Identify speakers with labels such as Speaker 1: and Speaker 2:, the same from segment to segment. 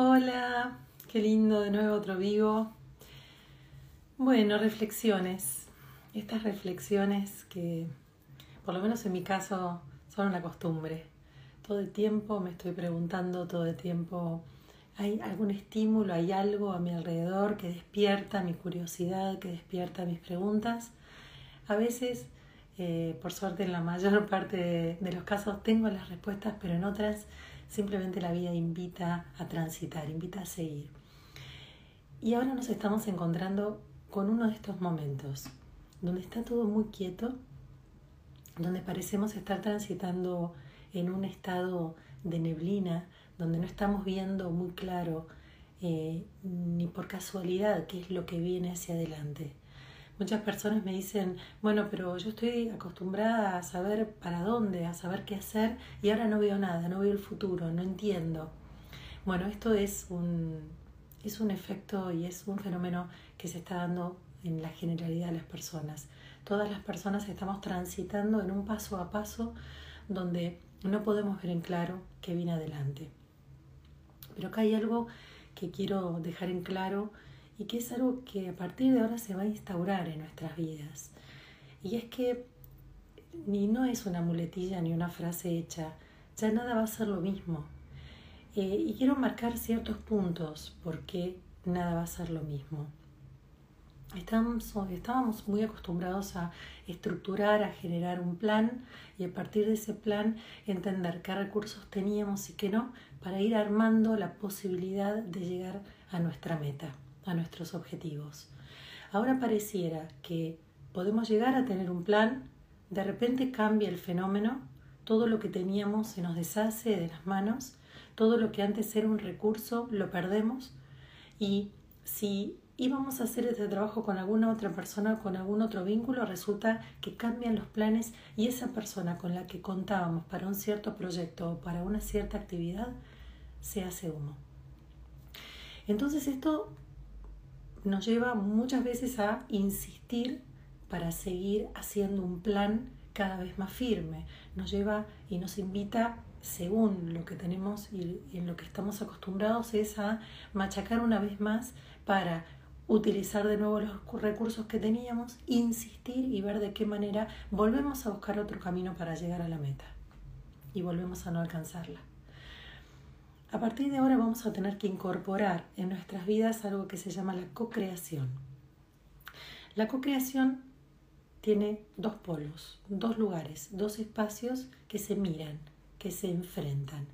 Speaker 1: Hola, qué lindo de nuevo otro vivo. Bueno, reflexiones. Estas reflexiones que, por lo menos en mi caso, son una costumbre. Todo el tiempo me estoy preguntando, todo el tiempo hay algún estímulo, hay algo a mi alrededor que despierta mi curiosidad, que despierta mis preguntas. A veces, eh, por suerte, en la mayor parte de los casos tengo las respuestas, pero en otras Simplemente la vida invita a transitar, invita a seguir. Y ahora nos estamos encontrando con uno de estos momentos, donde está todo muy quieto, donde parecemos estar transitando en un estado de neblina, donde no estamos viendo muy claro eh, ni por casualidad qué es lo que viene hacia adelante. Muchas personas me dicen, bueno, pero yo estoy acostumbrada a saber para dónde, a saber qué hacer y ahora no veo nada, no veo el futuro, no entiendo. Bueno, esto es un, es un efecto y es un fenómeno que se está dando en la generalidad de las personas. Todas las personas estamos transitando en un paso a paso donde no podemos ver en claro qué viene adelante. Pero acá hay algo que quiero dejar en claro y que es algo que a partir de ahora se va a instaurar en nuestras vidas. Y es que ni no es una muletilla ni una frase hecha, ya nada va a ser lo mismo. Eh, y quiero marcar ciertos puntos porque nada va a ser lo mismo. Estamos, estábamos muy acostumbrados a estructurar, a generar un plan y a partir de ese plan entender qué recursos teníamos y qué no para ir armando la posibilidad de llegar a nuestra meta a nuestros objetivos. Ahora pareciera que podemos llegar a tener un plan, de repente cambia el fenómeno, todo lo que teníamos se nos deshace de las manos, todo lo que antes era un recurso lo perdemos y si íbamos a hacer este trabajo con alguna otra persona, con algún otro vínculo, resulta que cambian los planes y esa persona con la que contábamos para un cierto proyecto o para una cierta actividad se hace humo. Entonces esto nos lleva muchas veces a insistir para seguir haciendo un plan cada vez más firme. Nos lleva y nos invita, según lo que tenemos y en lo que estamos acostumbrados, es a machacar una vez más para utilizar de nuevo los recursos que teníamos, insistir y ver de qué manera volvemos a buscar otro camino para llegar a la meta y volvemos a no alcanzarla. A partir de ahora vamos a tener que incorporar en nuestras vidas algo que se llama la co-creación. La co-creación tiene dos polos, dos lugares, dos espacios que se miran, que se enfrentan.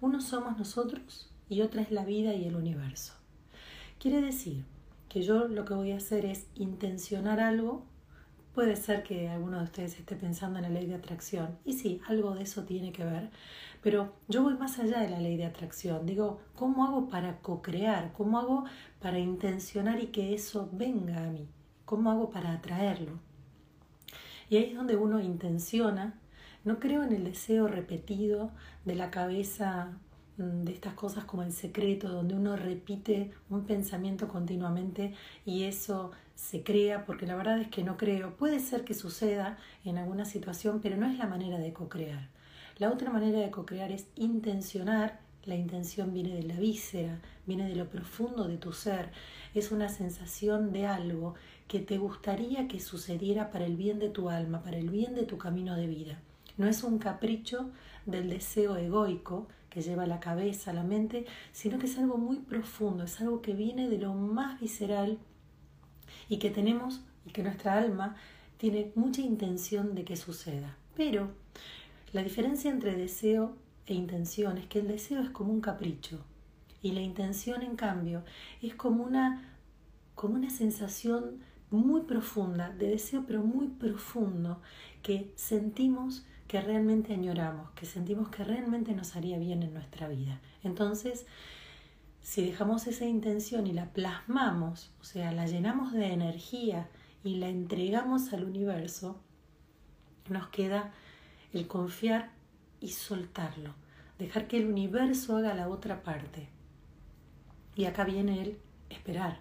Speaker 1: Uno somos nosotros y otra es la vida y el universo. Quiere decir que yo lo que voy a hacer es intencionar algo. Puede ser que alguno de ustedes esté pensando en la ley de atracción. Y sí, algo de eso tiene que ver. Pero yo voy más allá de la ley de atracción. Digo, ¿cómo hago para co-crear? ¿Cómo hago para intencionar y que eso venga a mí? ¿Cómo hago para atraerlo? Y ahí es donde uno intenciona. No creo en el deseo repetido de la cabeza mm, de estas cosas como el secreto, donde uno repite un pensamiento continuamente y eso se crea, porque la verdad es que no creo. Puede ser que suceda en alguna situación, pero no es la manera de co-crear. La otra manera de co-crear es intencionar. La intención viene de la víscera, viene de lo profundo de tu ser. Es una sensación de algo que te gustaría que sucediera para el bien de tu alma, para el bien de tu camino de vida. No es un capricho del deseo egoico que lleva la cabeza, la mente, sino que es algo muy profundo, es algo que viene de lo más visceral y que tenemos y que nuestra alma tiene mucha intención de que suceda. Pero la diferencia entre deseo e intención es que el deseo es como un capricho y la intención, en cambio, es como una, como una sensación muy profunda, de deseo pero muy profundo, que sentimos que realmente añoramos, que sentimos que realmente nos haría bien en nuestra vida. Entonces, si dejamos esa intención y la plasmamos, o sea, la llenamos de energía y la entregamos al universo, nos queda el confiar y soltarlo, dejar que el universo haga la otra parte. Y acá viene el esperar,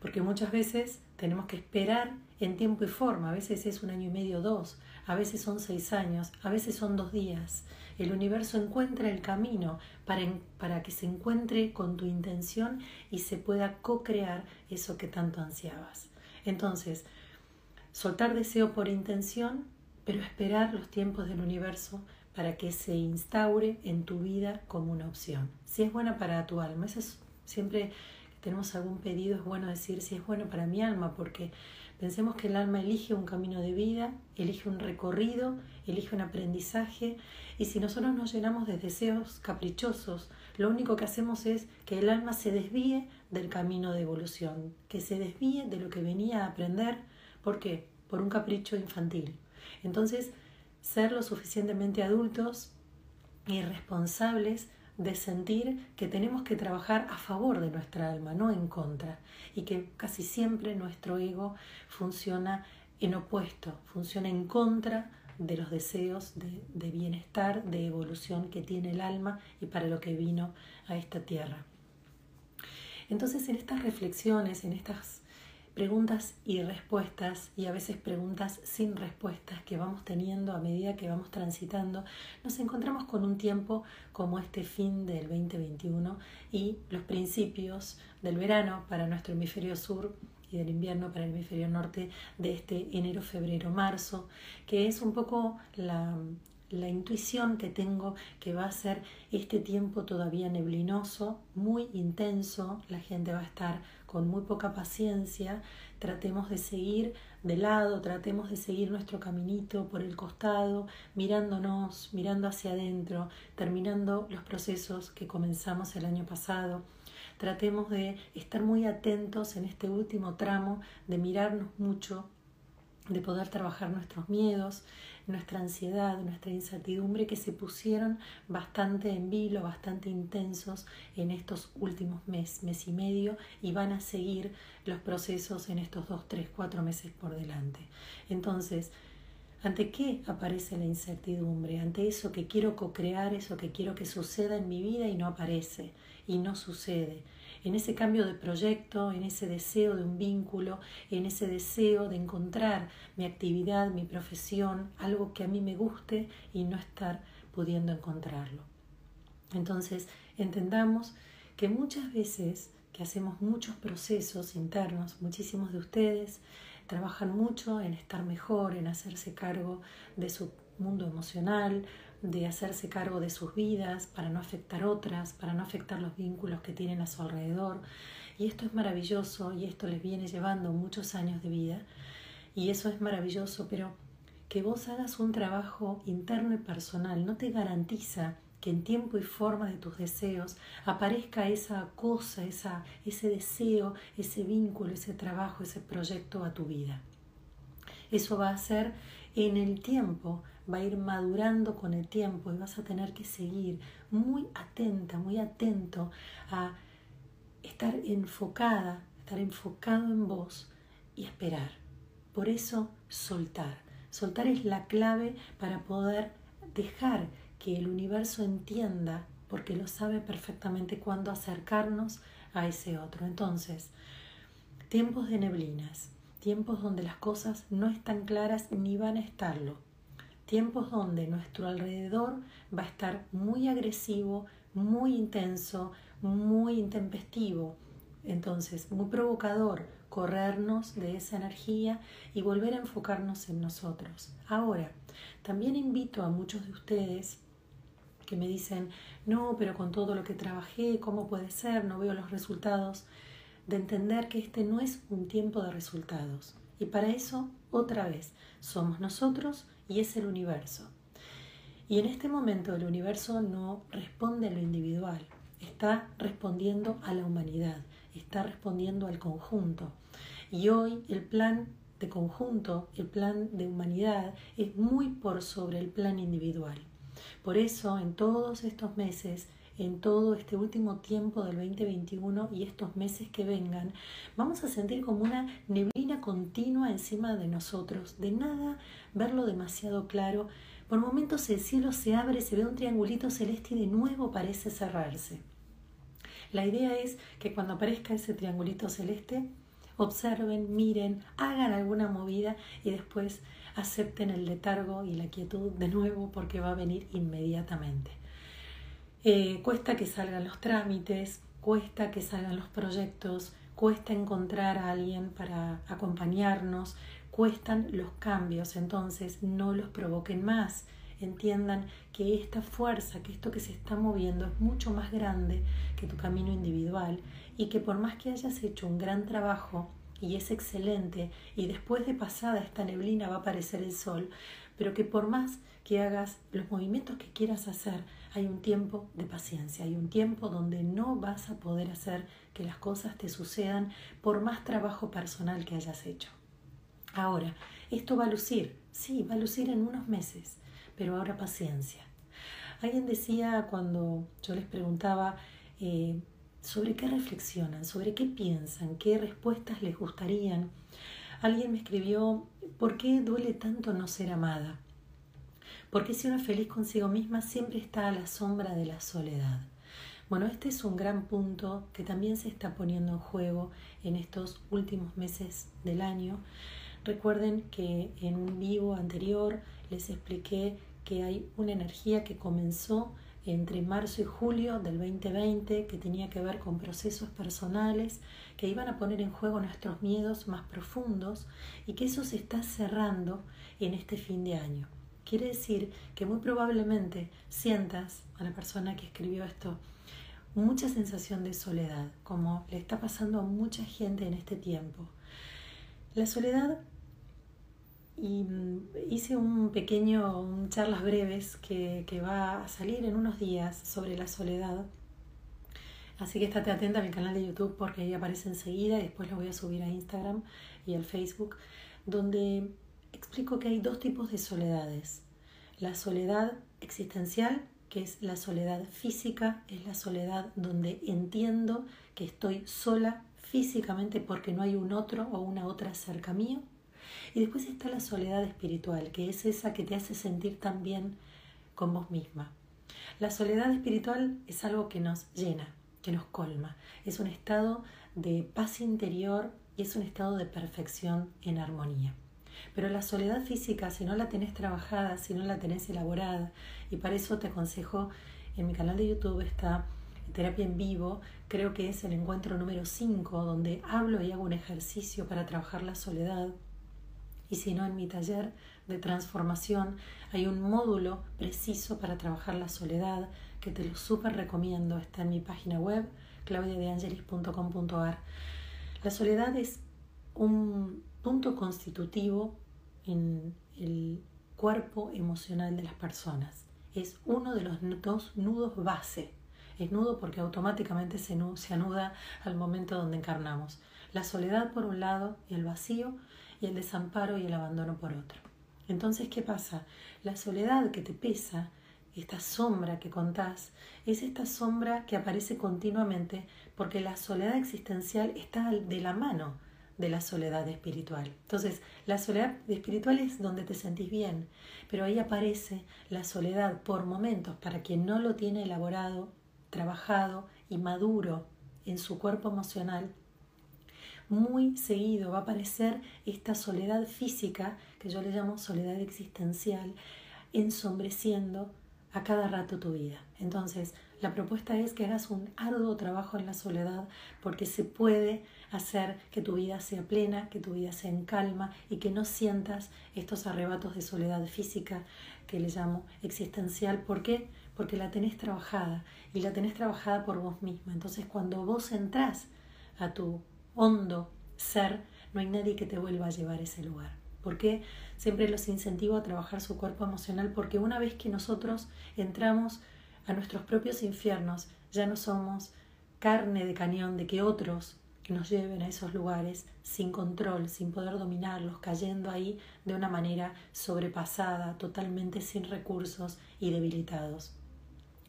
Speaker 1: porque muchas veces tenemos que esperar en tiempo y forma, a veces es un año y medio, dos, a veces son seis años, a veces son dos días. El universo encuentra el camino para, para que se encuentre con tu intención y se pueda co-crear eso que tanto ansiabas. Entonces, soltar deseo por intención, pero esperar los tiempos del universo para que se instaure en tu vida como una opción. Si es buena para tu alma, eso es siempre que tenemos algún pedido, es bueno decir si es bueno para mi alma, porque pensemos que el alma elige un camino de vida, elige un recorrido, elige un aprendizaje, y si nosotros nos llenamos de deseos caprichosos, lo único que hacemos es que el alma se desvíe del camino de evolución, que se desvíe de lo que venía a aprender. ¿Por qué? Por un capricho infantil. Entonces, ser lo suficientemente adultos y responsables de sentir que tenemos que trabajar a favor de nuestra alma, no en contra, y que casi siempre nuestro ego funciona en opuesto, funciona en contra de los deseos de, de, bienestar, de evolución que tiene el alma y para lo que vino a esta tierra. Entonces en estas reflexiones, en estas preguntas y respuestas y a veces preguntas sin respuestas que vamos teniendo a medida que vamos transitando, nos encontramos con un tiempo como este fin del 2021 y los principios del verano para nuestro hemisferio sur y del invierno para el hemisferio norte de este enero, febrero, marzo, que es un poco la, la intuición que tengo que va a ser este tiempo todavía neblinoso, muy intenso, la gente va a estar con muy poca paciencia, tratemos de seguir de lado, tratemos de seguir nuestro caminito por el costado, mirándonos, mirando hacia adentro, terminando los procesos que comenzamos el año pasado. Tratemos de estar muy atentos en este último tramo, de mirarnos mucho, de poder trabajar nuestros miedos, nuestra ansiedad, nuestra incertidumbre que se pusieron bastante en vilo, bastante intensos en estos últimos meses, mes y medio y van a seguir los procesos en estos dos, tres, cuatro meses por delante. Entonces, ¿ante qué aparece la incertidumbre? Ante eso que quiero co-crear, eso que quiero que suceda en mi vida y no aparece y no sucede en ese cambio de proyecto, en ese deseo de un vínculo, en ese deseo de encontrar mi actividad, mi profesión, algo que a mí me guste y no estar pudiendo encontrarlo. Entonces, entendamos que muchas veces que hacemos muchos procesos internos, muchísimos de ustedes trabajan mucho en estar mejor, en hacerse cargo de su mundo emocional, de hacerse cargo de sus vidas para no afectar otras, para no afectar los vínculos que tienen a su alrededor. Y esto es maravilloso y esto les viene llevando muchos años de vida. Y eso es maravilloso, pero que vos hagas un trabajo interno y personal no te garantiza que en tiempo y forma de tus deseos aparezca esa cosa, esa, ese deseo, ese vínculo, ese trabajo, ese proyecto a tu vida. Eso va a ser en el tiempo va a ir madurando con el tiempo y vas a tener que seguir muy atenta, muy atento a estar enfocada, estar enfocado en vos y esperar. Por eso soltar. Soltar es la clave para poder dejar que el universo entienda, porque lo sabe perfectamente cuándo acercarnos a ese otro. Entonces, tiempos de neblinas, tiempos donde las cosas no están claras ni van a estarlo tiempos donde nuestro alrededor va a estar muy agresivo, muy intenso, muy intempestivo, entonces muy provocador corrernos de esa energía y volver a enfocarnos en nosotros. Ahora, también invito a muchos de ustedes que me dicen, no, pero con todo lo que trabajé, ¿cómo puede ser? No veo los resultados, de entender que este no es un tiempo de resultados. Y para eso, otra vez, somos nosotros y es el universo. Y en este momento el universo no responde a lo individual, está respondiendo a la humanidad, está respondiendo al conjunto. Y hoy el plan de conjunto, el plan de humanidad, es muy por sobre el plan individual. Por eso en todos estos meses en todo este último tiempo del 2021 y estos meses que vengan, vamos a sentir como una neblina continua encima de nosotros, de nada verlo demasiado claro. Por momentos el cielo se abre, se ve un triangulito celeste y de nuevo parece cerrarse. La idea es que cuando aparezca ese triangulito celeste, observen, miren, hagan alguna movida y después acepten el letargo y la quietud de nuevo porque va a venir inmediatamente. Eh, cuesta que salgan los trámites, cuesta que salgan los proyectos, cuesta encontrar a alguien para acompañarnos, cuestan los cambios, entonces no los provoquen más. Entiendan que esta fuerza, que esto que se está moviendo es mucho más grande que tu camino individual y que por más que hayas hecho un gran trabajo y es excelente y después de pasada esta neblina va a aparecer el sol, pero que por más que hagas los movimientos que quieras hacer, hay un tiempo de paciencia, hay un tiempo donde no vas a poder hacer que las cosas te sucedan por más trabajo personal que hayas hecho. Ahora, esto va a lucir, sí, va a lucir en unos meses, pero ahora paciencia. Alguien decía cuando yo les preguntaba eh, sobre qué reflexionan, sobre qué piensan, qué respuestas les gustarían, alguien me escribió, ¿por qué duele tanto no ser amada? Porque si uno es feliz consigo misma siempre está a la sombra de la soledad. Bueno, este es un gran punto que también se está poniendo en juego en estos últimos meses del año. Recuerden que en un vivo anterior les expliqué que hay una energía que comenzó entre marzo y julio del 2020 que tenía que ver con procesos personales que iban a poner en juego nuestros miedos más profundos y que eso se está cerrando en este fin de año. Quiere decir que muy probablemente sientas a la persona que escribió esto mucha sensación de soledad, como le está pasando a mucha gente en este tiempo. La soledad, mm, hice un pequeño, un charlas breves que, que va a salir en unos días sobre la soledad. Así que estate atenta a mi canal de YouTube porque ahí aparece enseguida y después lo voy a subir a Instagram y al Facebook, donde explico que hay dos tipos de soledades. La soledad existencial, que es la soledad física, es la soledad donde entiendo que estoy sola físicamente porque no hay un otro o una otra cerca mío. Y después está la soledad espiritual, que es esa que te hace sentir tan bien con vos misma. La soledad espiritual es algo que nos llena, que nos colma. Es un estado de paz interior y es un estado de perfección en armonía. Pero la soledad física, si no la tenés trabajada, si no la tenés elaborada, y para eso te aconsejo, en mi canal de YouTube está Terapia en Vivo, creo que es el encuentro número 5, donde hablo y hago un ejercicio para trabajar la soledad. Y si no, en mi taller de transformación hay un módulo preciso para trabajar la soledad que te lo súper recomiendo. Está en mi página web, claudiadeangelis.com.ar. La soledad es un punto constitutivo en el cuerpo emocional de las personas. Es uno de los dos nudos base. Es nudo porque automáticamente se, se anuda al momento donde encarnamos. La soledad por un lado y el vacío y el desamparo y el abandono por otro. Entonces, ¿qué pasa? La soledad que te pesa, esta sombra que contás, es esta sombra que aparece continuamente porque la soledad existencial está de la mano de la soledad espiritual. Entonces, la soledad espiritual es donde te sentís bien, pero ahí aparece la soledad por momentos para quien no lo tiene elaborado, trabajado y maduro en su cuerpo emocional. Muy seguido va a aparecer esta soledad física, que yo le llamo soledad existencial, ensombreciendo a cada rato tu vida. Entonces, la propuesta es que hagas un arduo trabajo en la soledad porque se puede hacer que tu vida sea plena, que tu vida sea en calma y que no sientas estos arrebatos de soledad física que le llamo existencial. ¿Por qué? Porque la tenés trabajada y la tenés trabajada por vos misma. Entonces cuando vos entrás a tu hondo ser, no hay nadie que te vuelva a llevar a ese lugar. ¿Por qué? Siempre los incentivo a trabajar su cuerpo emocional porque una vez que nosotros entramos a nuestros propios infiernos, ya no somos carne de cañón de que otros nos lleven a esos lugares sin control, sin poder dominarlos, cayendo ahí de una manera sobrepasada, totalmente sin recursos y debilitados.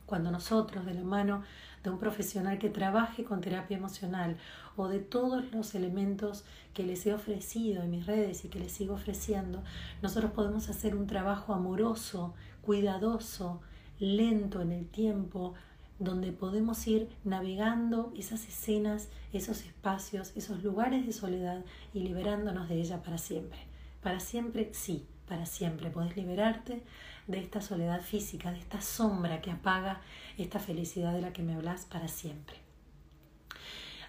Speaker 1: Cuando nosotros, de la mano de un profesional que trabaje con terapia emocional o de todos los elementos que les he ofrecido en mis redes y que les sigo ofreciendo, nosotros podemos hacer un trabajo amoroso, cuidadoso, lento en el tiempo, donde podemos ir navegando esas escenas, esos espacios, esos lugares de soledad y liberándonos de ella para siempre. Para siempre sí, para siempre, podés liberarte de esta soledad física, de esta sombra que apaga esta felicidad de la que me hablas para siempre.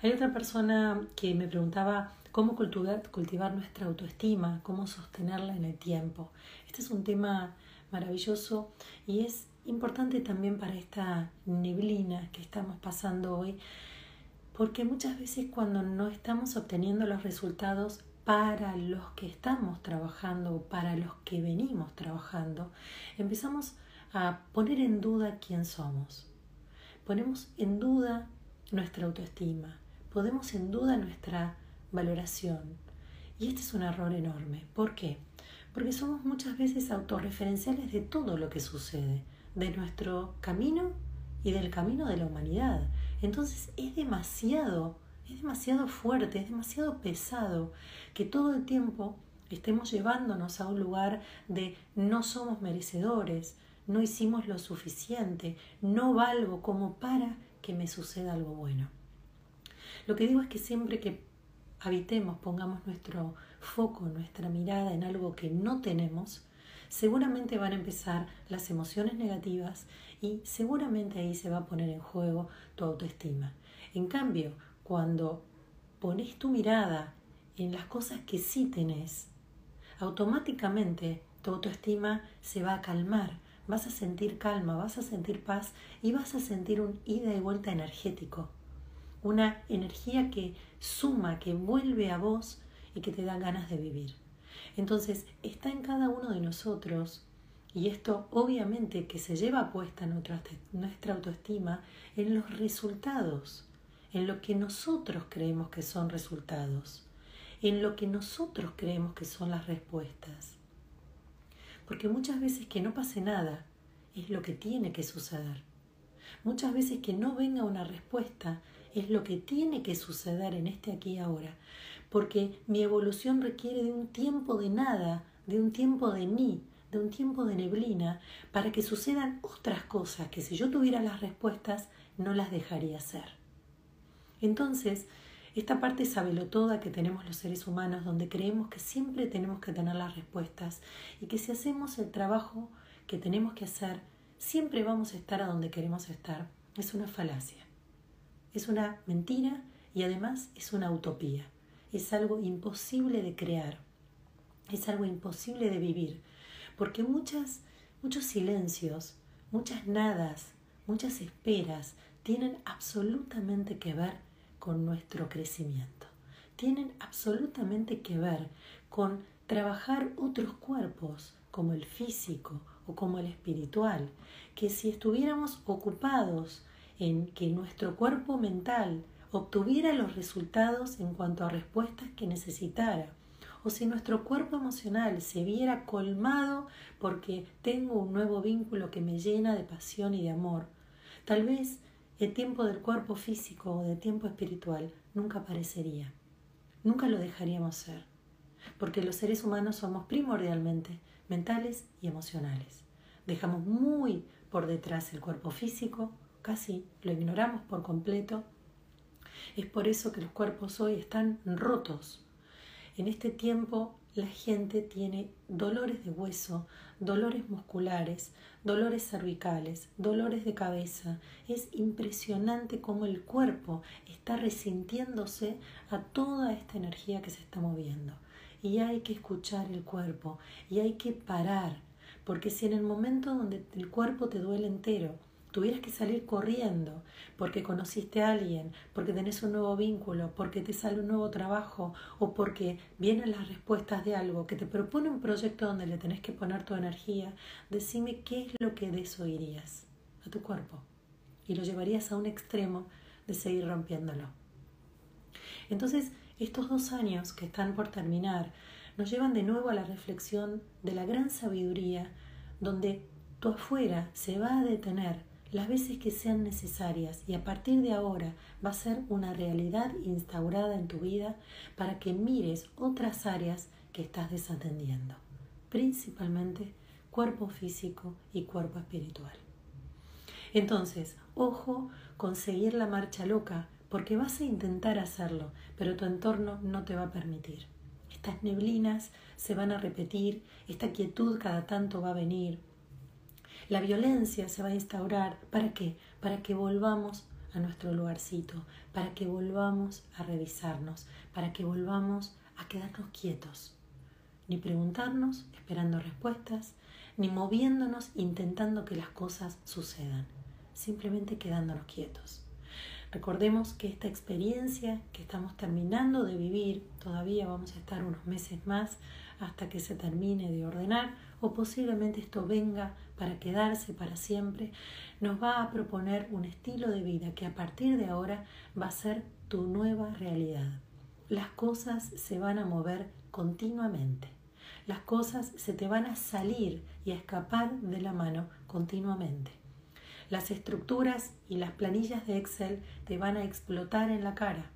Speaker 1: Hay otra persona que me preguntaba cómo cultivar, nuestra autoestima, cómo sostenerla en el tiempo. Este es un tema maravilloso y es importante también para esta neblina que estamos pasando hoy, porque muchas veces cuando no estamos obteniendo los resultados para los que estamos trabajando o para los que venimos trabajando, empezamos a poner en duda quién somos. Ponemos en duda nuestra autoestima, ponemos en duda nuestra valoración. Y este es un error enorme. ¿Por qué? Porque somos muchas veces autorreferenciales de todo lo que sucede, de nuestro camino y del camino de la humanidad. Entonces es demasiado es demasiado fuerte, es demasiado pesado que todo el tiempo estemos llevándonos a un lugar de no somos merecedores, no hicimos lo suficiente, no valgo como para que me suceda algo bueno. Lo que digo es que siempre que habitemos, pongamos nuestro foco, nuestra mirada en algo que no tenemos, seguramente van a empezar las emociones negativas y seguramente ahí se va a poner en juego tu autoestima. En cambio, cuando pones tu mirada en las cosas que sí tenés, automáticamente tu autoestima se va a calmar, vas a sentir calma, vas a sentir paz y vas a sentir un ida y vuelta energético, una energía que suma, que vuelve a vos y que te da ganas de vivir. Entonces, está en cada uno de nosotros, y esto obviamente que se lleva puesta nuestra, nuestra autoestima en los resultados en lo que nosotros creemos que son resultados, en lo que nosotros creemos que son las respuestas. Porque muchas veces que no pase nada es lo que tiene que suceder. Muchas veces que no venga una respuesta es lo que tiene que suceder en este aquí y ahora. Porque mi evolución requiere de un tiempo de nada, de un tiempo de ni, de un tiempo de neblina, para que sucedan otras cosas que si yo tuviera las respuestas no las dejaría hacer. Entonces, esta parte sabelotoda que tenemos los seres humanos, donde creemos que siempre tenemos que tener las respuestas y que si hacemos el trabajo que tenemos que hacer, siempre vamos a estar a donde queremos estar, es una falacia. Es una mentira y además es una utopía. Es algo imposible de crear. Es algo imposible de vivir. Porque muchas, muchos silencios, muchas nadas, muchas esperas tienen absolutamente que ver con nuestro crecimiento. Tienen absolutamente que ver con trabajar otros cuerpos, como el físico o como el espiritual, que si estuviéramos ocupados en que nuestro cuerpo mental obtuviera los resultados en cuanto a respuestas que necesitara, o si nuestro cuerpo emocional se viera colmado porque tengo un nuevo vínculo que me llena de pasión y de amor, tal vez el tiempo del cuerpo físico o de tiempo espiritual nunca aparecería. Nunca lo dejaríamos ser, porque los seres humanos somos primordialmente mentales y emocionales. Dejamos muy por detrás el cuerpo físico, casi lo ignoramos por completo. Es por eso que los cuerpos hoy están rotos. En este tiempo la gente tiene dolores de hueso, dolores musculares, dolores cervicales, dolores de cabeza. Es impresionante cómo el cuerpo está resintiéndose a toda esta energía que se está moviendo. Y hay que escuchar el cuerpo y hay que parar, porque si en el momento donde el cuerpo te duele entero, tuvieras que salir corriendo porque conociste a alguien, porque tenés un nuevo vínculo, porque te sale un nuevo trabajo o porque vienen las respuestas de algo que te propone un proyecto donde le tenés que poner tu energía, decime qué es lo que desoirías a tu cuerpo y lo llevarías a un extremo de seguir rompiéndolo. Entonces, estos dos años que están por terminar nos llevan de nuevo a la reflexión de la gran sabiduría donde tu afuera se va a detener las veces que sean necesarias y a partir de ahora va a ser una realidad instaurada en tu vida para que mires otras áreas que estás desatendiendo, principalmente cuerpo físico y cuerpo espiritual. Entonces, ojo con seguir la marcha loca, porque vas a intentar hacerlo, pero tu entorno no te va a permitir. estas neblinas se van a repetir, esta quietud cada tanto va a venir, la violencia se va a instaurar. ¿Para qué? Para que volvamos a nuestro lugarcito, para que volvamos a revisarnos, para que volvamos a quedarnos quietos, ni preguntarnos esperando respuestas, ni moviéndonos intentando que las cosas sucedan, simplemente quedándonos quietos. Recordemos que esta experiencia que estamos terminando de vivir, todavía vamos a estar unos meses más hasta que se termine de ordenar o posiblemente esto venga para quedarse para siempre, nos va a proponer un estilo de vida que a partir de ahora va a ser tu nueva realidad. Las cosas se van a mover continuamente. Las cosas se te van a salir y a escapar de la mano continuamente. Las estructuras y las planillas de Excel te van a explotar en la cara.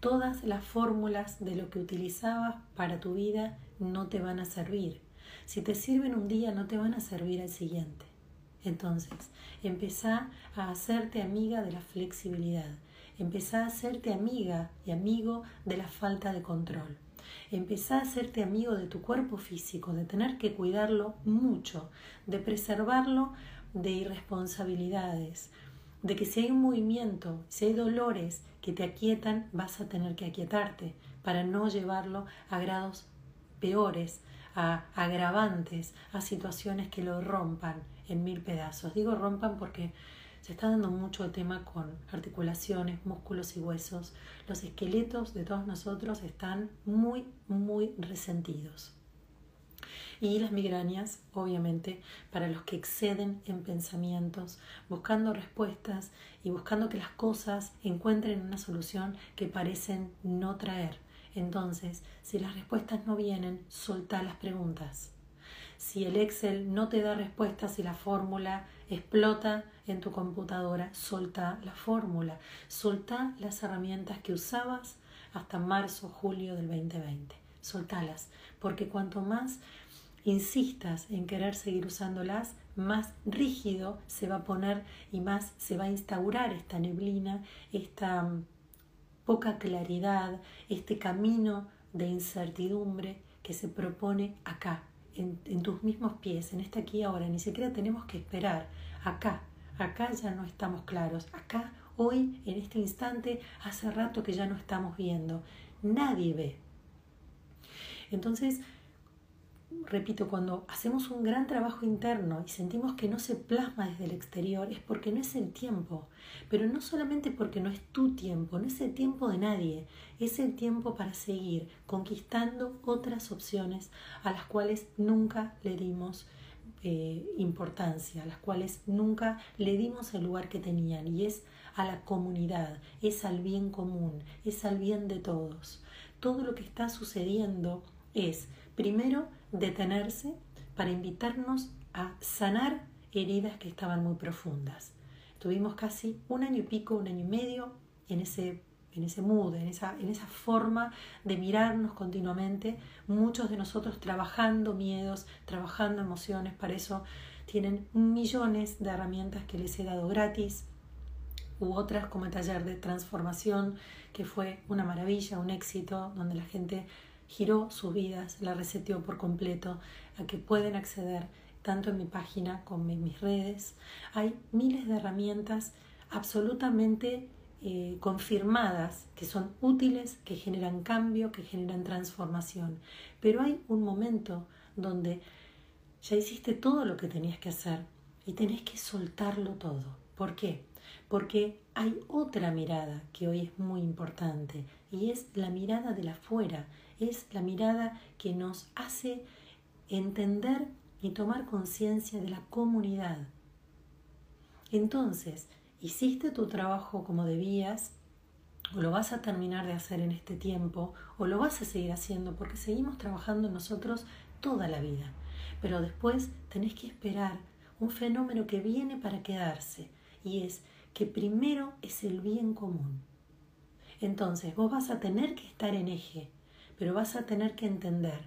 Speaker 1: Todas las fórmulas de lo que utilizabas para tu vida no te van a servir. Si te sirven un día, no te van a servir al siguiente. Entonces, empezá a hacerte amiga de la flexibilidad. Empezá a hacerte amiga y amigo de la falta de control. Empezá a hacerte amigo de tu cuerpo físico, de tener que cuidarlo mucho, de preservarlo de irresponsabilidades, de que si hay un movimiento, si hay dolores que te aquietan, vas a tener que aquietarte para no llevarlo a grados peores, a agravantes, a situaciones que lo rompan en mil pedazos. Digo rompan porque se está dando mucho tema con articulaciones, músculos y huesos. Los esqueletos de todos nosotros están muy, muy resentidos. Y las migrañas, obviamente, para los que exceden en pensamientos, buscando respuestas y buscando que las cosas encuentren una solución que parecen no traer. Entonces, si las respuestas no vienen, solta las preguntas. Si el Excel no te da respuestas y la fórmula explota en tu computadora, solta la fórmula, solta las herramientas que usabas hasta marzo, julio del 2020. Soltalas, porque cuanto más insistas en querer seguir usándolas, más rígido se va a poner y más se va a instaurar esta neblina, esta mm, poca claridad, este camino de incertidumbre que se propone acá, en, tus mismos pies, en este aquí y ahora. Ni siquiera tenemos que esperar. Acá, acá ya no estamos claros. Acá, hoy, en este instante, hace rato que ya no estamos viendo. Nadie ve. Entonces, repito, cuando hacemos un gran trabajo interno y sentimos que no se plasma desde el exterior, es porque no es el tiempo. Pero no solamente porque no es tu tiempo, no es el tiempo de nadie, es el tiempo para seguir conquistando otras opciones a las cuales nunca le dimos eh, importancia, a las cuales nunca le dimos el lugar que tenían, y es a la comunidad, es al bien común, es al bien de todos. Todo lo que está sucediendo es, primero, detenerse para invitarnos a sanar heridas que estaban muy profundas. Tuvimos casi un año y pico, un año y medio en ese, en ese mood, en esa, en esa forma de mirarnos continuamente, muchos de nosotros trabajando miedos, trabajando emociones, para eso tienen millones de herramientas que les he dado gratis, u otras como el taller de transformación, que fue una maravilla, un éxito, donde la gente giró sus vidas, la reseteó por completo, a que pueden acceder tanto en mi página como en mis redes. Hay miles de herramientas absolutamente eh, confirmadas que son útiles, que generan cambio, que generan transformación. Pero hay un momento donde ya hiciste todo lo que tenías que hacer y tenés que soltarlo todo. ¿Por qué? Porque hay otra mirada que hoy es muy importante y es la mirada de la afuera, es la mirada que nos hace entender y tomar conciencia de la comunidad. Entonces, hiciste tu trabajo como debías, o lo vas a terminar de hacer en este tiempo, o lo vas a seguir haciendo, porque seguimos trabajando nosotros toda la vida. Pero después tenés que esperar un fenómeno que viene para quedarse, y es que primero es el bien común. Entonces vos vas a tener que estar en eje, pero vas a tener que entender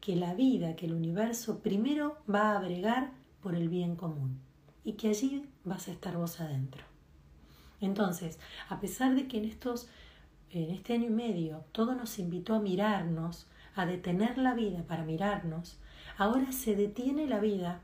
Speaker 1: que la vida, que el universo primero va a bregar por el bien común y que allí vas a estar vos adentro. Entonces, a pesar de que en estos en este año y medio todo nos invitó a mirarnos, a detener la vida para mirarnos, ahora se detiene la vida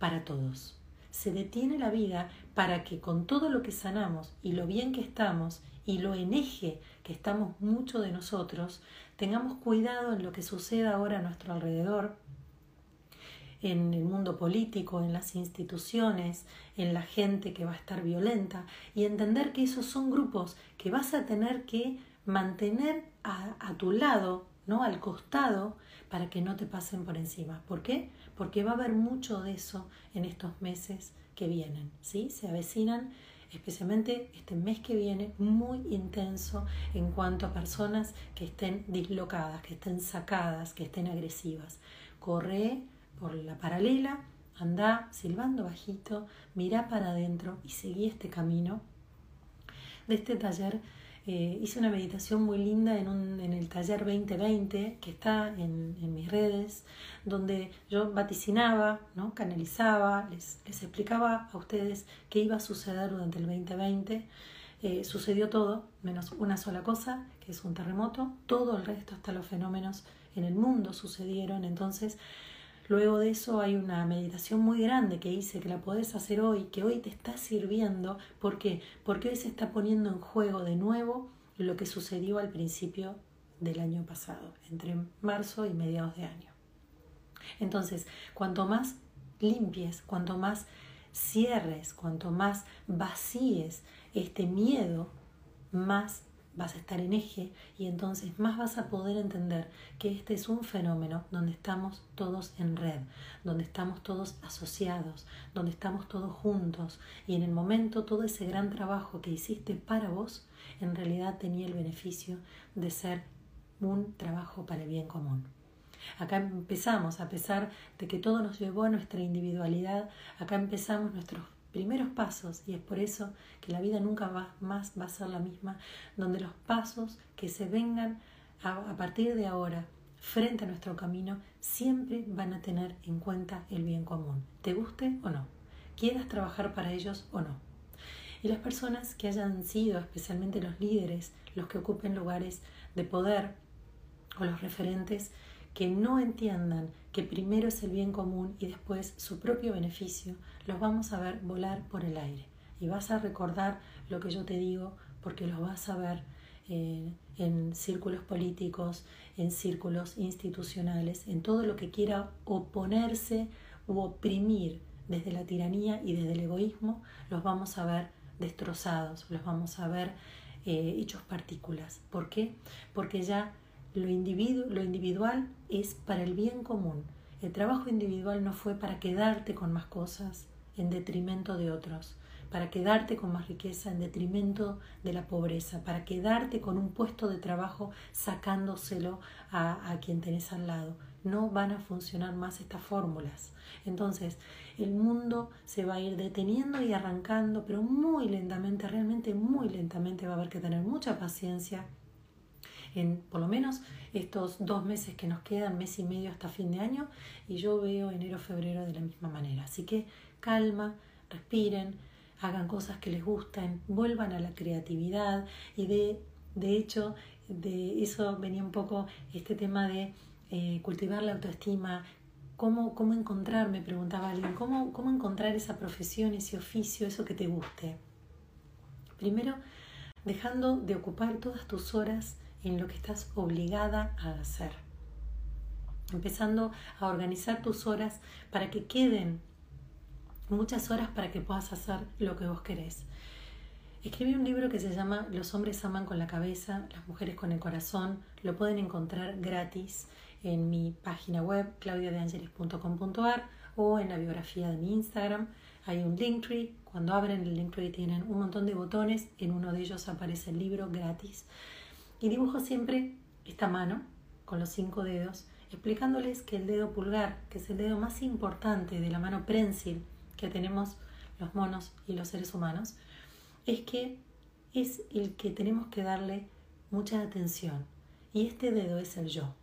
Speaker 1: para todos. Se detiene la vida para que con todo lo que sanamos y lo bien que estamos y lo en eje que estamos mucho de nosotros, tengamos cuidado en lo que suceda ahora a nuestro alrededor, en el mundo político, en las instituciones, en la gente que va a estar violenta y entender que esos son grupos que vas a tener que mantener a, a tu lado, ¿no? al costado, para que no te pasen por encima. ¿Por qué? Porque va a haber mucho de eso en estos meses que vienen, ¿sí? Se avecinan especialmente este mes que viene, muy intenso en cuanto a personas que estén dislocadas, que estén sacadas, que estén agresivas. Corre por la paralela, anda silbando bajito, mira para adentro y seguí este camino. De este taller eh, hice una meditación muy linda en, un, en el taller 2020 que está en, mis redes, donde yo vaticinaba, ¿no? canalizaba, les, les explicaba a ustedes qué iba a suceder durante el 2020. Eh, sucedió todo, menos una sola cosa, que es un terremoto. Todo el resto, hasta los fenómenos en el mundo sucedieron. Entonces, Luego de eso hay una meditación muy grande que hice, que la podés hacer hoy, que hoy te está sirviendo. ¿Por qué? Porque hoy se está poniendo en juego de nuevo lo que sucedió al principio del año pasado, entre marzo y mediados de año. Entonces, cuanto más limpies, cuanto más cierres, cuanto más vacíes este miedo, más vas a estar en eje y entonces más vas a poder entender que este es un fenómeno donde estamos todos en red, donde estamos todos asociados, donde estamos todos juntos y en el momento todo ese gran trabajo que hiciste para vos en realidad tenía el beneficio de ser un trabajo para el bien común. Acá empezamos, a pesar de que todo nos llevó a nuestra individualidad, acá empezamos nuestros primeros pasos y es por eso que la vida nunca va, más va a ser la misma, donde los pasos que se vengan a, a partir de ahora frente a nuestro camino siempre van a tener en cuenta el bien común, te guste o no, quieras trabajar para ellos o no. Y las personas que hayan sido, especialmente los líderes, los que ocupen lugares de poder o los referentes, que no entiendan que primero es el bien común y después su propio beneficio, los vamos a ver volar por el aire. Y vas a recordar lo que yo te digo porque los vas a ver eh, en círculos políticos, en círculos institucionales, en todo lo que quiera oponerse u oprimir desde la tiranía y desde el egoísmo, los vamos a ver destrozados, los vamos a ver eh, hechos partículas. ¿Por qué? Porque ya lo, lo individual es para el bien común. El trabajo individual no fue para quedarte con más cosas en detrimento de otros, para quedarte con más riqueza en detrimento de la pobreza, para quedarte con un puesto de trabajo sacándoselo a, a quien tenés al lado. No van a funcionar más estas fórmulas. Entonces, el mundo se va a ir deteniendo y arrancando, pero muy lentamente, realmente muy lentamente va a haber que tener mucha paciencia en por lo menos estos dos meses que nos quedan, mes y medio hasta fin de año, y yo veo enero, febrero de la misma manera. Así que calma, respiren, hagan cosas que les gusten, vuelvan a la creatividad y de, de hecho de eso venía un poco este tema de eh, cultivar la autoestima, cómo, cómo encontrar, me preguntaba alguien, cómo, cómo encontrar esa profesión, ese oficio, eso que te guste. Primero, dejando de ocupar todas tus horas en lo que estás obligada a hacer. Empezando a organizar tus horas para que queden muchas horas para que puedas hacer lo que vos querés. Escribí un libro que se llama Los hombres aman con la cabeza, las mujeres con el corazón. Lo pueden encontrar gratis en mi página web claudiadeangelis.com.ar o en la biografía de mi Instagram. Hay un Linktree. Cuando abren el Linktree tienen un montón de botones. En uno de ellos aparece el libro gratis. Y dibujo siempre esta mano con los cinco dedos, explicándoles que el dedo pulgar, que es el dedo más importante de la mano prensil que tenemos los monos y los seres humanos, es que es el que tenemos que darle mucha atención. Y este dedo es el yo.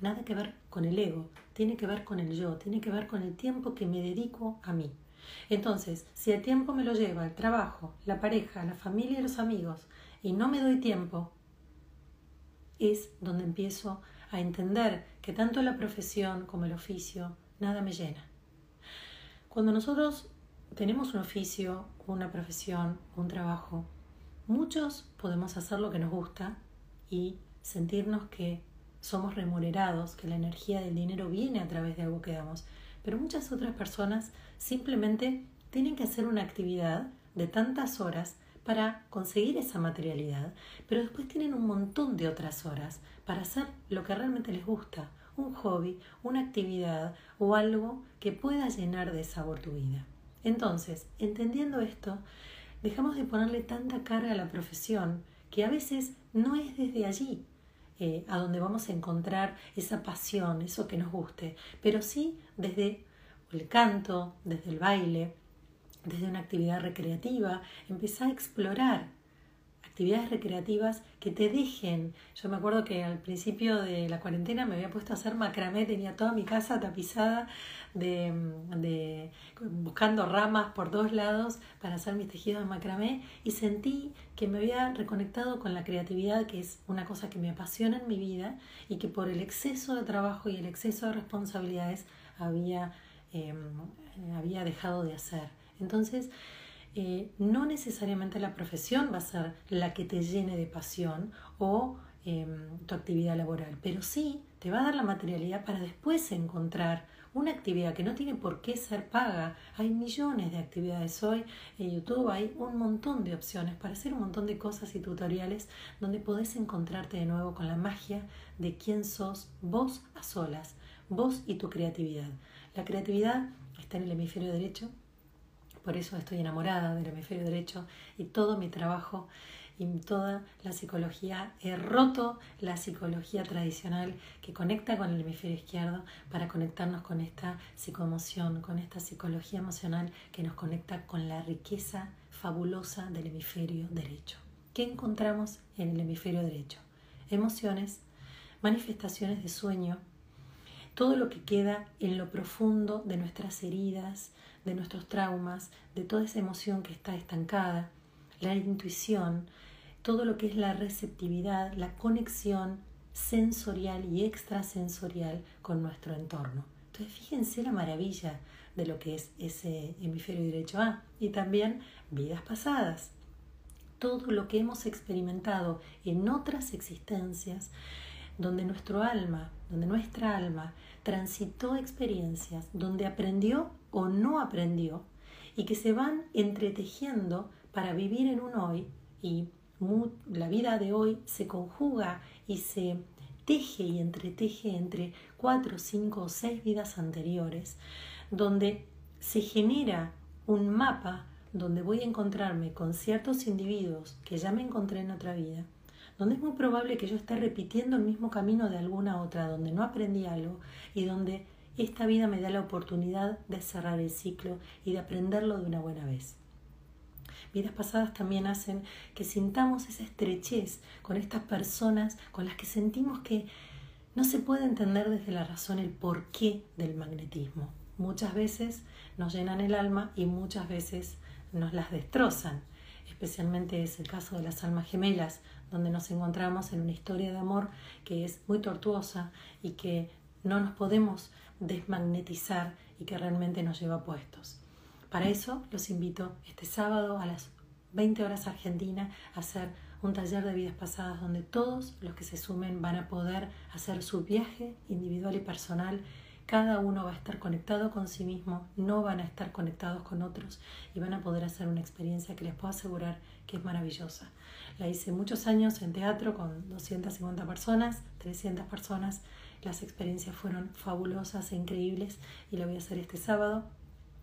Speaker 1: Nada que ver con el ego, tiene que ver con el yo, tiene que ver con el tiempo que me dedico a mí. Entonces, si el tiempo me lo lleva el trabajo, la pareja, la familia y los amigos, y no me doy tiempo, es donde empiezo a entender que tanto la profesión como el oficio nada me llena. Cuando nosotros tenemos un oficio, una profesión, un trabajo, muchos podemos hacer lo que nos gusta y sentirnos que somos remunerados, que la energía del dinero viene a través de algo que damos. Pero muchas otras personas simplemente tienen que hacer una actividad de tantas horas para conseguir esa materialidad, pero después tienen un montón de otras horas para hacer lo que realmente les gusta, un hobby, una actividad o algo que pueda llenar de sabor tu vida. Entonces, entendiendo esto, dejamos de ponerle tanta carga a la profesión que a veces no es desde allí eh, a donde vamos a encontrar esa pasión, eso que nos guste, pero sí desde el canto, desde el baile, desde una actividad recreativa, empezá a explorar actividades recreativas que te dejen. Yo me acuerdo que al principio de la cuarentena me había puesto a hacer macramé, tenía toda mi casa tapizada de, buscando ramas por dos lados para hacer mis tejidos de macramé y sentí que me había reconectado con la creatividad, que es una cosa que me apasiona en mi vida y que por el exceso de trabajo y el exceso de responsabilidades había, eh, había dejado de hacer. Entonces, eh, no necesariamente la profesión va a ser la que te llene de pasión o em, tu actividad laboral, pero sí te va a dar la materialidad para después encontrar una actividad que no tiene por qué ser paga. Hay millones de actividades hoy en YouTube, hay un montón de opciones para hacer un montón de cosas y tutoriales donde podés encontrarte de nuevo con la magia de quién sos vos a solas, vos y tu creatividad. La creatividad está en el hemisferio derecho, por eso estoy enamorada del hemisferio derecho y todo mi trabajo y toda la psicología. He roto la psicología tradicional que conecta con el hemisferio izquierdo para conectarnos con esta psicoemoción, con esta psicología emocional que nos conecta con la riqueza fabulosa del hemisferio derecho. ¿Qué encontramos en el hemisferio derecho? Emociones, manifestaciones de sueño, todo lo que queda en lo profundo de nuestras heridas, de nuestros traumas, de toda esa emoción que está estancada, la intuición, todo lo que es la receptividad, la conexión sensorial y extrasensorial con nuestro entorno. Entonces fíjense la maravilla de lo que es ese hemisferio derecho A y también vidas pasadas. Todo lo que hemos experimentado en otras existencias, donde nuestro alma, donde nuestra alma transitó experiencias, donde aprendió o no aprendió y que se van entretejiendo para vivir en un hoy y la vida de hoy se conjuga y se teje y entreteje entre cuatro, cinco o seis vidas anteriores, donde se genera un mapa donde voy a encontrarme con ciertos individuos que ya me encontré en otra vida, donde es muy probable que yo esté repitiendo el mismo camino de alguna otra, donde no aprendí algo y donde esta vida me da la oportunidad de cerrar el ciclo y de aprenderlo de una buena vez. Vidas pasadas también hacen que sintamos esa estrechez con estas personas con las que sentimos que no se puede entender desde la razón el porqué del magnetismo. Muchas veces nos llenan el alma y muchas veces nos las destrozan. Especialmente es el caso de las almas gemelas, donde nos encontramos en una historia de amor que es muy tortuosa y que no nos podemos desmagnetizar y que realmente nos lleva puestos. Para eso los invito este sábado a las 20 horas Argentina a hacer un taller de vidas pasadas donde todos los que se sumen van a poder hacer su viaje individual y personal. Cada uno va a estar conectado con sí mismo, no van a estar conectados con otros y van a poder hacer una experiencia que les puedo asegurar que es maravillosa. La hice muchos años en teatro con 250 personas, 300 personas las experiencias fueron fabulosas e increíbles y lo voy a hacer este sábado.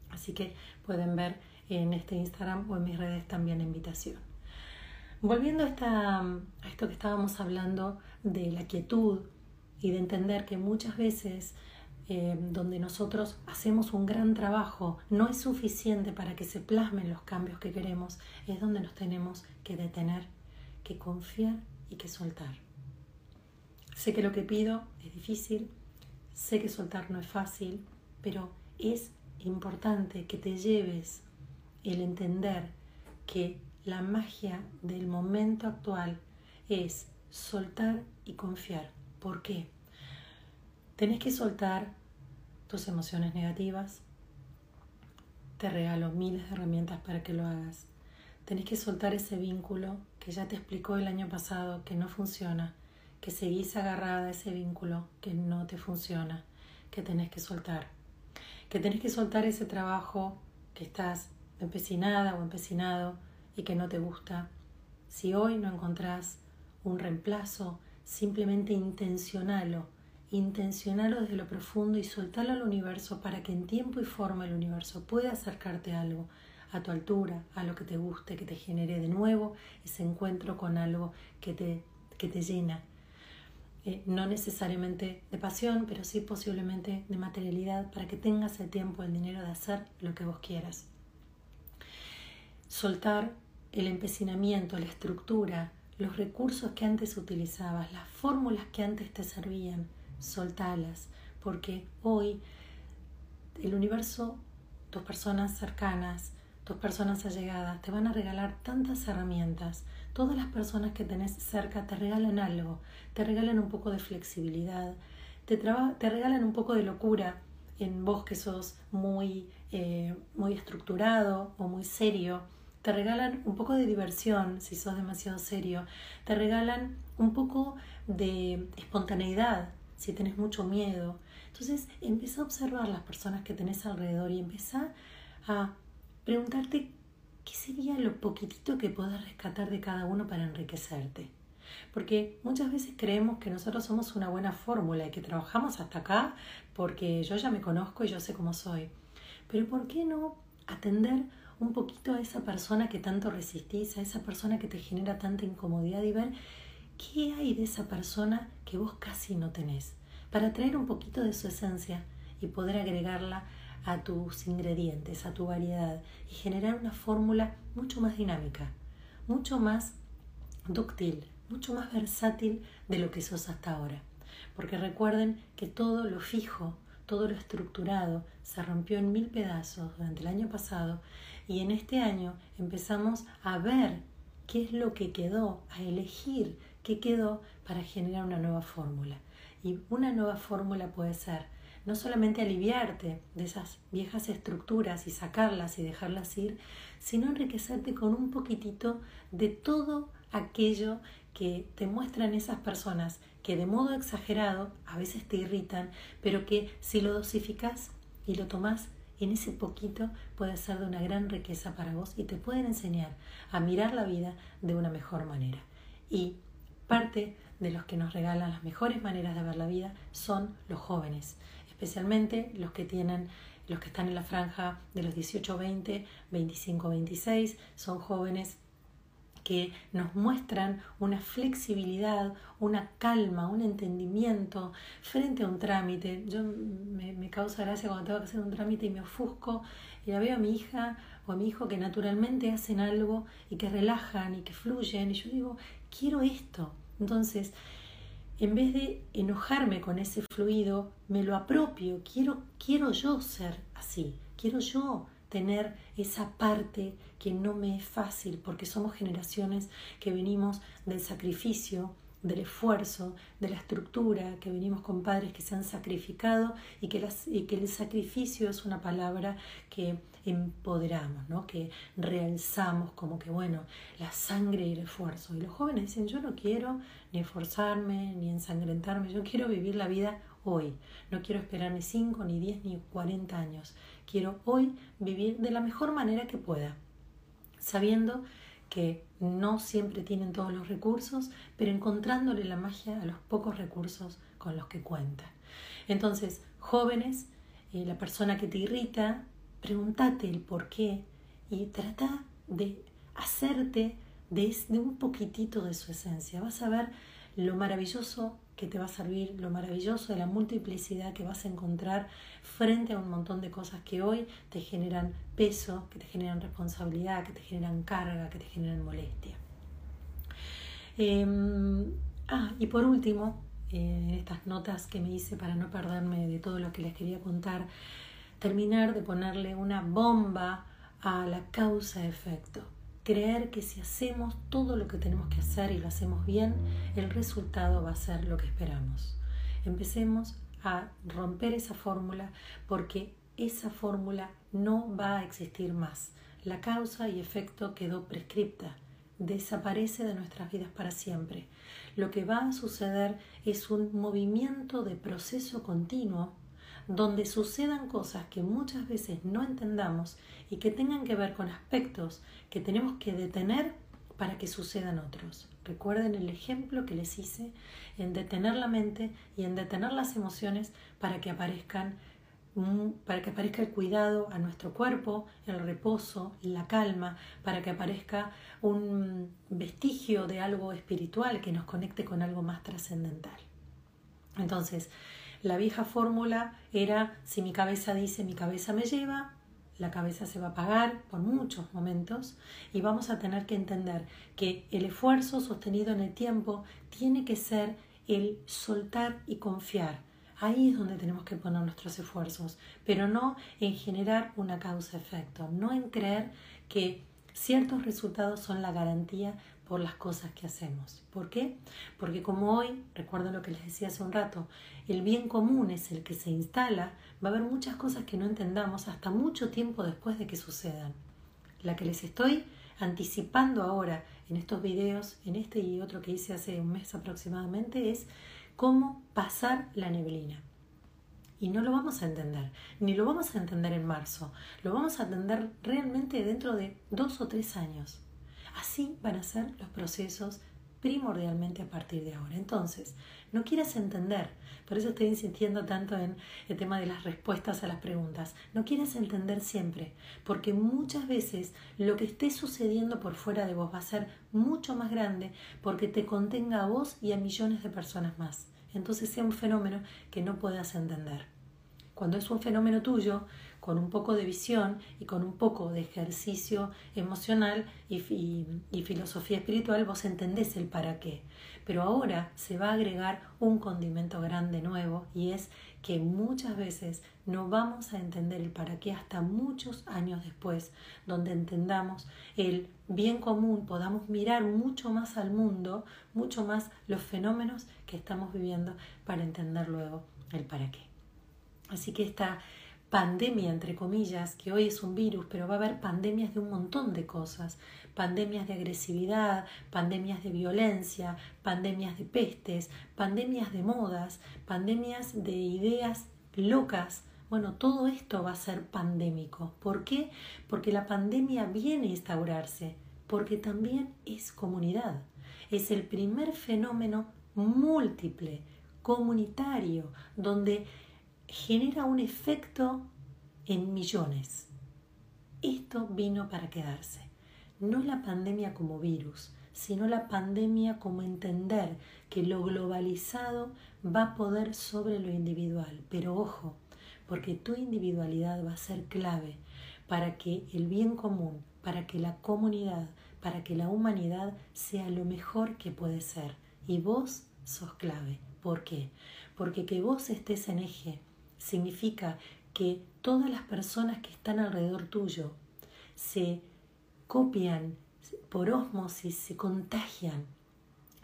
Speaker 1: Así que pueden ver en este Instagram o en mis redes también la invitación. Volviendo a, esto que estábamos hablando de la quietud y de entender que muchas veces eh, donde nosotros hacemos un gran trabajo no es suficiente para que se plasmen los cambios que queremos, es donde nos tenemos que detener, que confiar y que soltar. Sé que lo que pido es difícil, sé que soltar no es fácil, pero es importante que te lleves el entender que la magia del momento actual es soltar y confiar. ¿Por qué? Tenés que soltar tus emociones negativas. Te regalo miles de herramientas para que lo hagas. Tenés que soltar ese vínculo que ya te explicó el año pasado que no funciona, que seguís agarrada a ese vínculo que no te funciona, que tenés que soltar. Que tenés que soltar ese trabajo que estás empecinada o empecinado y que no te gusta. Si hoy no encontrás un reemplazo, simplemente intencionalo, intencionalo desde lo profundo y soltalo al universo para que en tiempo y forma el universo pueda acercarte a algo a tu altura, a lo que te guste, que te genere de nuevo ese encuentro con algo que te, que te llena. Eh, no necesariamente de pasión, pero sí posiblemente de materialidad, para que tengas el tiempo, el dinero de hacer lo que vos quieras. Soltar el empecinamiento, la estructura, los recursos que antes utilizabas, las fórmulas que antes te servían, soltalas, porque hoy el universo, tus personas cercanas, tus personas allegadas te van a regalar tantas herramientas. Todas las personas que tenés cerca te regalan algo, te regalan un poco de flexibilidad, te, te regalan un poco de locura en vos que sos muy, eh, muy estructurado o muy serio te regalan un poco de diversión si sos demasiado serio, te regalan un poco de espontaneidad si tenés mucho miedo. Entonces empieza a observar las personas que tenés alrededor y empieza a preguntarte qué sería lo poquitito que podés rescatar de cada uno para enriquecerte. Porque muchas veces creemos que nosotros somos una buena fórmula y que trabajamos hasta acá porque yo ya me conozco y yo sé cómo soy. Pero ¿por qué no atender un poquito a esa persona que tanto resistís, a esa persona que te genera tanta incomodidad y ver qué hay de esa persona que vos casi no tenés, para traer un poquito de su esencia y poder agregarla a tus ingredientes, a tu variedad y generar una fórmula mucho más dinámica, mucho más dúctil, mucho más versátil de lo que sos hasta ahora. Porque recuerden que todo lo fijo, todo lo estructurado se rompió en mil pedazos durante el año pasado y en este año empezamos a ver qué es lo que quedó, a elegir qué quedó para generar una nueva fórmula. Y una nueva fórmula puede ser no solamente aliviarte de esas viejas estructuras y sacarlas y dejarlas ir, sino enriquecerte con un poquitito de todo aquello que te muestran esas personas que de modo exagerado a veces te irritan, pero que si lo dosificas y lo tomas en ese poquito puede ser de una gran riqueza para vos y te pueden enseñar a mirar la vida de una mejor manera. Y parte de los que nos regalan las mejores maneras de ver la vida son los jóvenes, especialmente los que tienen los que están en la franja de los 18, 20, 25, 26, son jóvenes que nos muestran una flexibilidad, una calma, un entendimiento frente a un trámite. Yo me, causa gracia cuando tengo que hacer un trámite y me ofusco y la veo a mi hija o a mi hijo que naturalmente hacen algo y que relajan y que fluyen y yo digo, quiero esto. Entonces, en vez de enojarme con ese fluido, me lo apropio, quiero, quiero yo ser así, quiero yo tener esa parte que no me es fácil, porque somos generaciones que venimos del sacrificio, del esfuerzo, de la estructura, que venimos con padres que se han sacrificado y que, y que el sacrificio es una palabra que empoderamos, ¿no? que realzamos como que, bueno, la sangre y el esfuerzo. Y los jóvenes dicen, yo no quiero ni esforzarme, ni ensangrentarme, yo quiero vivir la vida hoy. No quiero esperar ni 5, ni 10, ni 40 años. Quiero hoy vivir de la mejor manera que pueda, sabiendo que no siempre tienen todos los recursos, pero encontrándole la magia a los pocos recursos con los que cuentan. Entonces, jóvenes, eh, la persona que te irrita, pregúntate el por qué y trata de hacerte de, un poquitito de su esencia. Vas a ver lo maravilloso que te va a servir, lo maravilloso de la multiplicidad que vas a encontrar frente a un montón de cosas que hoy te generan peso, que te generan responsabilidad, que te generan carga, que te generan molestia. Em, ah, y por último, eh, estas notas que me hice para no perderme de todo lo que les quería contar, terminar de ponerle una bomba a la causa-efecto. Creer que si hacemos todo lo que tenemos que hacer y lo hacemos bien, el resultado va a ser lo que esperamos. Empecemos a romper esa fórmula porque esa fórmula no va a existir más. La causa y efecto quedó prescripta, desaparece de nuestras vidas para siempre. Lo que va a suceder es un movimiento de proceso continuo donde sucedan cosas que muchas veces no entendamos y que tengan que ver con aspectos que tenemos que detener para que sucedan otros. Recuerden el ejemplo que les hice en detener la mente y en detener las emociones para que aparezcan para que aparezca el cuidado a nuestro cuerpo, el reposo, la calma, para que aparezca un vestigio de algo espiritual que nos conecte con algo más trascendental. Entonces, la vieja fórmula era si mi cabeza dice mi cabeza me lleva, la cabeza se va a apagar por muchos momentos y vamos a tener que entender que el esfuerzo sostenido en el tiempo tiene que ser el soltar y confiar. Ahí es donde tenemos que poner nuestros esfuerzos, pero no en generar una causa-efecto, no en creer que ciertos resultados son la garantía por las cosas que hacemos. ¿Por qué? Porque como hoy, recuerdo lo que les decía hace un rato, el bien común es el que se instala, va a haber muchas cosas que no entendamos hasta mucho tiempo después de que sucedan. La que les estoy anticipando ahora en estos videos, en este y otro que hice hace un mes aproximadamente, es cómo pasar la neblina. Y no lo vamos a entender, ni lo vamos a entender en marzo, lo vamos a entender realmente dentro de dos o tres años. Así van a ser los procesos primordialmente a partir de ahora. Entonces, no quieras entender, por eso estoy insistiendo tanto en el tema de las respuestas a las preguntas, no quieras entender siempre, porque muchas veces lo que esté sucediendo por fuera de vos va a ser mucho más grande porque te contenga a vos y a millones de personas más. Entonces sea un fenómeno que no puedas entender. Cuando es un fenómeno tuyo, con un poco de visión y con un poco de ejercicio emocional y, filosofía espiritual, vos entendés el para qué. Pero ahora se va a agregar un condimento grande nuevo y es que muchas veces no vamos a entender el para qué hasta muchos años después, donde entendamos el bien común, podamos mirar mucho más al mundo, mucho más los fenómenos que estamos viviendo para entender luego el para qué. Así que esta pandemia, entre comillas, que hoy es un virus, pero va a haber pandemias de un montón de cosas, pandemias de agresividad, pandemias de violencia, pandemias de pestes, pandemias de modas, pandemias de ideas locas. Bueno, todo esto va a ser pandémico. ¿Por qué? Porque la pandemia viene a instaurarse, porque también es comunidad. Es el primer fenómeno múltiple, comunitario, donde genera un efecto en millones. Esto vino para quedarse. No la pandemia como virus, sino la pandemia como entender que lo globalizado va a poder sobre lo individual. Pero ojo, porque tu individualidad va a ser clave para que el bien común, para que la comunidad, para que la humanidad sea lo mejor que puede ser. Y vos sos clave. ¿Por qué? Porque que vos estés en eje significa que todas las personas que están alrededor tuyo se copian por osmosis, se contagian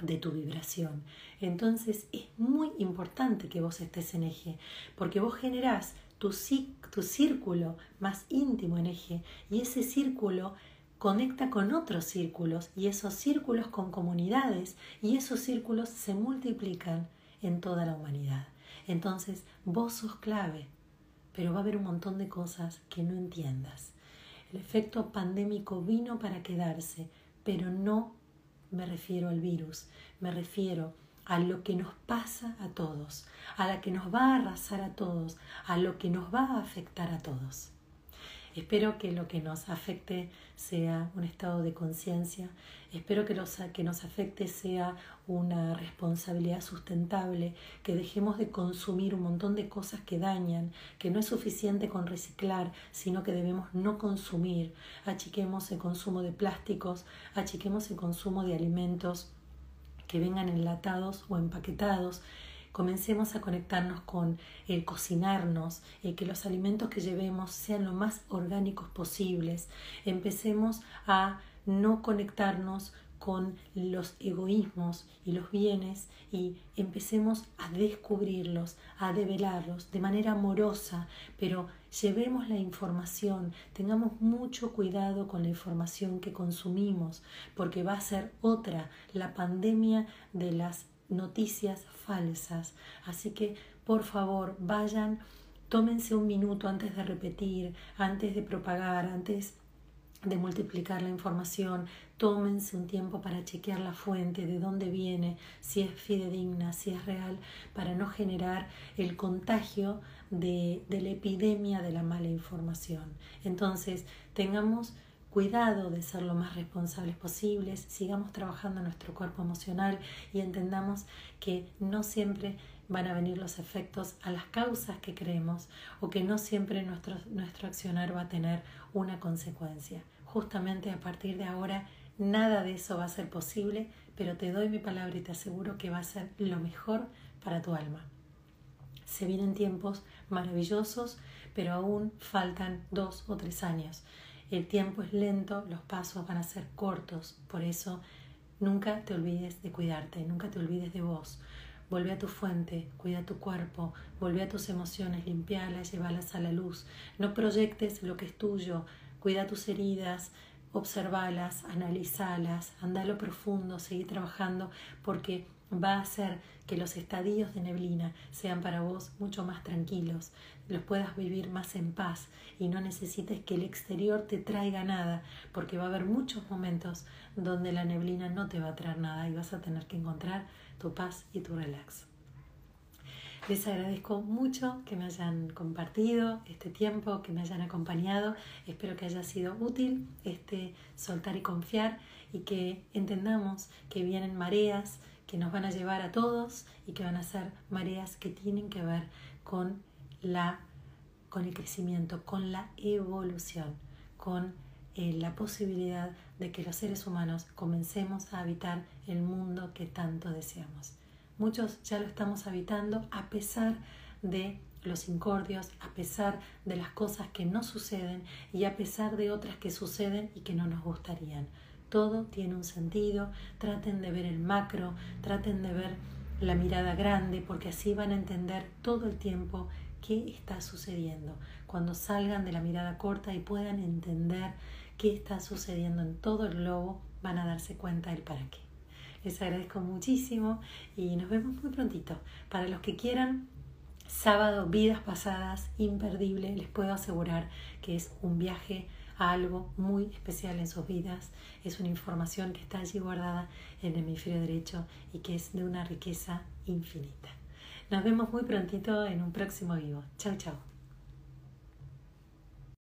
Speaker 1: de tu vibración. Entonces es muy importante que vos estés en eje, porque vos generás tu, tu círculo más íntimo en eje y ese círculo conecta con otros círculos y esos círculos con comunidades y esos círculos se multiplican en toda la humanidad. Entonces, vos sos clave, pero va a haber un montón de cosas que no entiendas. El efecto pandémico vino para quedarse, pero no me refiero al virus, me refiero a lo que nos pasa a todos, a la que nos va a arrasar a todos, a lo que nos va a afectar a todos. Espero que lo que nos afecte sea un estado de conciencia, espero que, que nos afecte sea una responsabilidad sustentable, que dejemos de consumir un montón de cosas que dañan, que no es suficiente con reciclar, sino que debemos no consumir, achiquemos el consumo de plásticos, achiquemos el consumo de alimentos que vengan enlatados o empaquetados, comencemos a conectarnos con el cocinarnos, el que los alimentos que llevemos sean lo más orgánicos posibles, empecemos a no conectarnos con los egoísmos y los bienes y empecemos a descubrirlos, a develarlos de manera amorosa, pero llevemos la información, tengamos mucho cuidado con la información que consumimos, porque va a ser otra la pandemia de las noticias falsas. Así que, por favor, vayan, tómense un minuto antes de repetir, antes de propagar, antes de multiplicar la información, tómense un tiempo para chequear la fuente, de dónde viene, si es fidedigna, si es real, para no generar el contagio de, de la epidemia de la mala información. Entonces, tengamos cuidado de ser lo más responsables posibles, sigamos trabajando nuestro cuerpo emocional y entendamos que no siempre van a venir los efectos a las causas que creemos o que no siempre nuestro, nuestro accionar va a tener una consecuencia. Justamente a partir de ahora nada de eso va a ser posible, pero te doy mi palabra y te aseguro que va a ser lo mejor para tu alma. Se vienen tiempos maravillosos, pero aún faltan dos o tres años. El tiempo es lento, los pasos van a ser cortos, por eso nunca te olvides de cuidarte, nunca te olvides de vos. Vuelve a tu fuente, cuida tu cuerpo, vuelve a tus emociones, limpialas, llévalas a la luz. No proyectes lo que es tuyo, cuida tus heridas, observalas, analizalas, anda a lo profundo, seguí trabajando porque va a hacer que los estadios de neblina sean para vos mucho más tranquilos, los puedas vivir más en paz y no necesites que el exterior te traiga nada, porque va a haber muchos momentos donde la neblina no te va a traer nada y vas a tener que encontrar tu paz y tu relax. Les agradezco mucho que me hayan compartido este tiempo, que me hayan acompañado. Espero que haya sido útil este soltar y confiar y que entendamos que vienen mareas que nos van a llevar a todos y que van a ser mareas que tienen que ver con la con el crecimiento, con la evolución, con eh, la posibilidad de que los seres humanos comencemos a habitar el mundo que tanto deseamos. Muchos ya lo estamos habitando a pesar de los incordios, a pesar de las cosas que no suceden y a pesar de otras que suceden y que no nos gustarían. Todo tiene un sentido, traten de ver el macro, traten de ver la mirada grande, porque así van a entender todo el tiempo qué está sucediendo. Cuando salgan de la mirada corta y puedan entender qué está sucediendo en todo el globo, van a darse cuenta del para qué. Les agradezco muchísimo y nos vemos muy prontito. Para los que quieran, sábado, vidas pasadas, imperdible, les puedo asegurar que es un viaje a algo muy especial en sus vidas. Es una información que está allí guardada en el hemisferio derecho y que es de una riqueza infinita. Nos vemos muy prontito en un próximo vivo. Chao, chao.